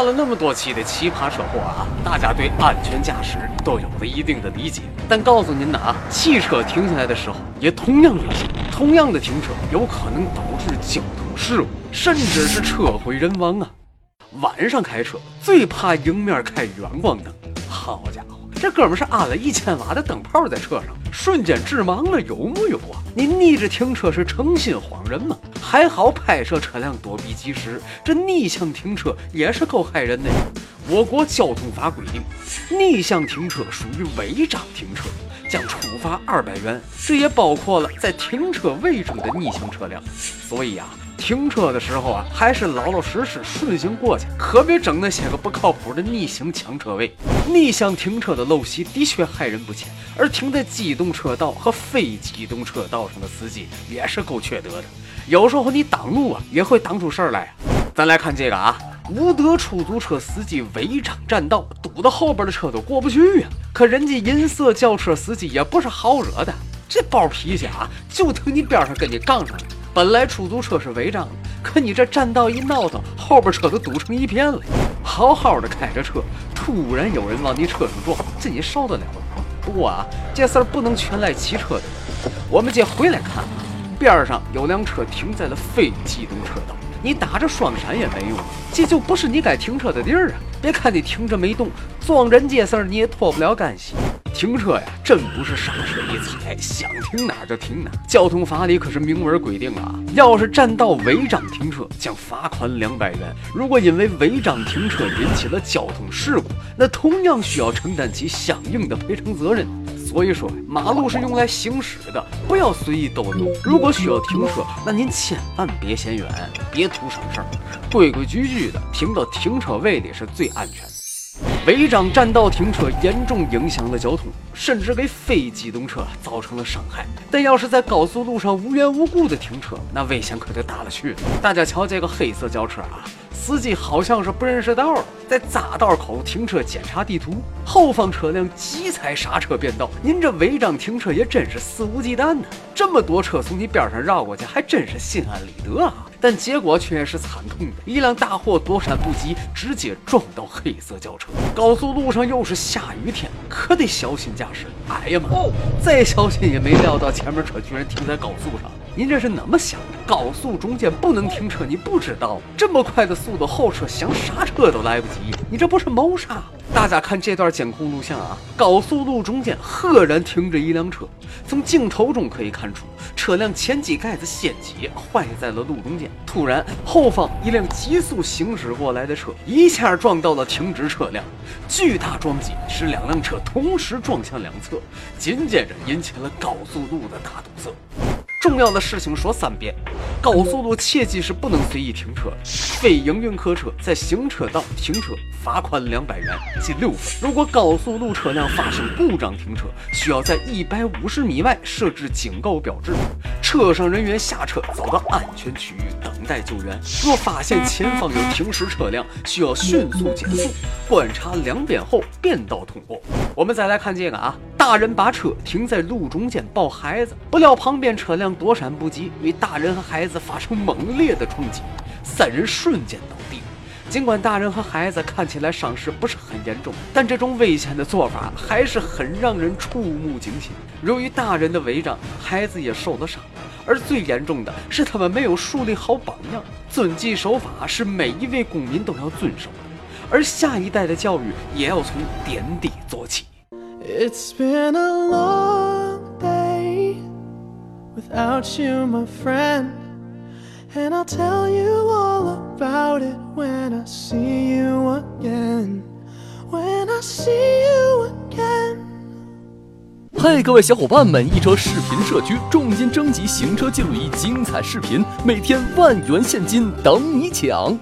看了那么多期的奇葩车祸啊，大家对安全驾驶都有了一定的理解。但告诉您呐啊，汽车停下来的时候也同样危险，同样的停车有可能导致交通事故，甚至是车毁人亡啊。晚上开车最怕迎面开远光灯，好家伙！这哥们是安了一千瓦的灯泡在车上，瞬间致盲了，有木有啊？你逆着停车是诚心晃人吗？还好拍摄车辆躲避及时，这逆向停车也是够害人的。我国交通法规定，逆向停车属于违章停车，将处罚二百元，这也包括了在停车位中的逆行车辆。所以啊。停车的时候啊，还是老老实实顺行过去，可别整那些个不靠谱的逆行抢车位。逆向停车的陋习的确害人不浅，而停在机动车道和非机动车道上的司机也是够缺德的。有时候你挡路啊，也会挡出事儿来。咱来看这个啊，无德出租车司机违章占道，堵得后边的车都过不去呀。可人家银色轿车司机也不是好惹的，这暴脾气啊，就停你边上跟你杠上了。本来出租车是违章的，可你这占道一闹腾，后边车都堵成一片了。好好的开着车，突然有人往你车上撞，这你受得了吗？不过啊，这事儿不能全赖骑车的。我们接回来看，边上有辆车停在了非机动车道，你打着双闪也没用，这就不是你该停车的地儿啊！别看你停着没动，撞人这事儿你也脱不了干系。停车呀，真不是刹车一踩，想停哪儿就停哪儿。交通法里可是明文规定啊，要是占道违章停车，将罚款两百元。如果因为违章停车引起了交通事故，那同样需要承担起相应的赔偿责任。所以说，马路是用来行驶的，不要随意逗留。如果需要停车，那您千万别嫌远，别图省事儿，规规矩矩的停到停车位里是最安全的。违章占道停车严重影响了交通，甚至给非机动车造成了伤害。但要是在高速路上无缘无故的停车，那危险可就大了去了。大家瞧这个黑色轿车啊，司机好像是不认识道了，在匝道口停车检查地图，后方车辆急踩刹车变道。您这违章停车也真是肆无忌惮呢！这么多车从你边上绕过去，还真是心安理得啊。但结果却是惨痛的，一辆大货躲闪不及，直接撞到黑色轿车。高速路上又是下雨天，可得小心驾驶。哎呀妈！再小心也没料到前面车居然停在高速上。您这是怎么想的？高速中间不能停车，你不知道？这么快的速度，后车想刹车都来不及，你这不是谋杀？大家看这段监控录像啊，高速路中间赫然停着一辆车，从镜头中可以看出，车辆前机盖子掀起，坏在了路中间。突然，后方一辆急速行驶过来的车一下撞到了停止车辆，巨大撞击使两辆车同时撞向两侧，紧接着引起了高速路的大堵塞。重要的事情说三遍：高速路切记是不能随意停车，非营运客车在行车道停车罚款两百元，记六分。如果高速路车辆发生故障停车，需要在一百五十米外设置警告标志，车上人员下车走到安全区域等待救援。若发现前方有停驶车辆，需要迅速减速，观察两边后变道通过。我们再来看这个啊，大人把车停在路中间抱孩子，不料旁边车辆。躲闪不及，与大人和孩子发生猛烈的冲击，三人瞬间倒地。尽管大人和孩子看起来伤势不是很严重，但这种危险的做法还是很让人触目惊心。由于大人的违章，孩子也受了伤，而最严重的是他们没有树立好榜样。遵纪守法是每一位公民都要遵守的，而下一代的教育也要从点滴做起。It's been a long day without you, my friend. And I'll tell you all about it when I see you again. When I see you again. 嘿，各位小伙伴们！一车视频社区重金征集行车记录仪精彩视频，每天万元现金等你抢！